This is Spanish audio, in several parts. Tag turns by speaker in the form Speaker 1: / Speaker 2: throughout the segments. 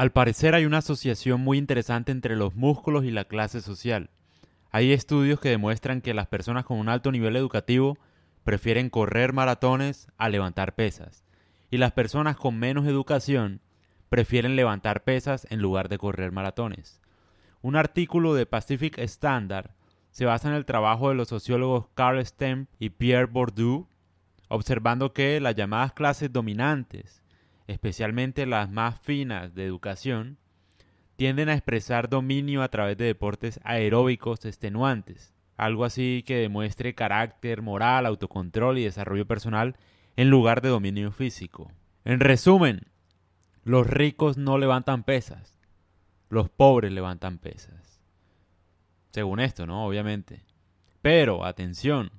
Speaker 1: Al parecer hay una asociación muy interesante entre los músculos y la clase social. Hay estudios que demuestran que las personas con un alto nivel educativo prefieren correr maratones a levantar pesas, y las personas con menos educación prefieren levantar pesas en lugar de correr maratones. Un artículo de Pacific Standard se basa en el trabajo de los sociólogos Carl Stemp y Pierre Bourdieu, observando que las llamadas clases dominantes, especialmente las más finas de educación, tienden a expresar dominio a través de deportes aeróbicos extenuantes, algo así que demuestre carácter, moral, autocontrol y desarrollo personal en lugar de dominio físico. En resumen, los ricos no levantan pesas, los pobres levantan pesas. Según esto, ¿no? Obviamente. Pero, atención,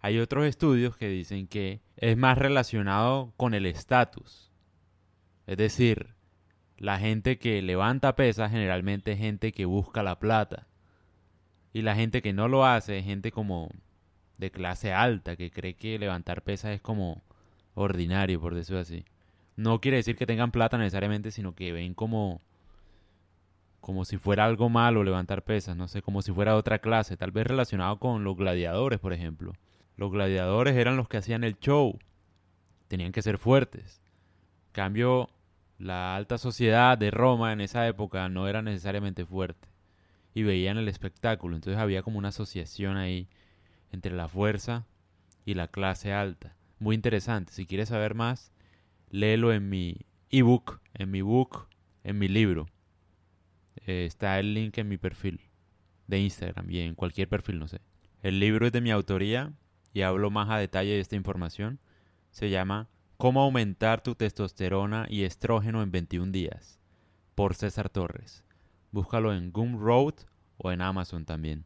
Speaker 1: hay otros estudios que dicen que es más relacionado con el estatus. Es decir, la gente que levanta pesas generalmente es gente que busca la plata. Y la gente que no lo hace es gente como de clase alta, que cree que levantar pesas es como ordinario, por decirlo así. No quiere decir que tengan plata necesariamente, sino que ven como como si fuera algo malo levantar pesas, no sé, como si fuera otra clase, tal vez relacionado con los gladiadores, por ejemplo. Los gladiadores eran los que hacían el show, tenían que ser fuertes. cambio, la alta sociedad de Roma en esa época no era necesariamente fuerte y veían el espectáculo, entonces había como una asociación ahí entre la fuerza y la clase alta. Muy interesante, si quieres saber más, léelo en mi ebook, en mi book, en mi libro. Eh, está el link en mi perfil de Instagram y en cualquier perfil, no sé. El libro es de mi autoría y hablo más a detalle de esta información. Se llama Cómo aumentar tu testosterona y estrógeno en 21 días, por César Torres. Búscalo en Gumroad o en Amazon también.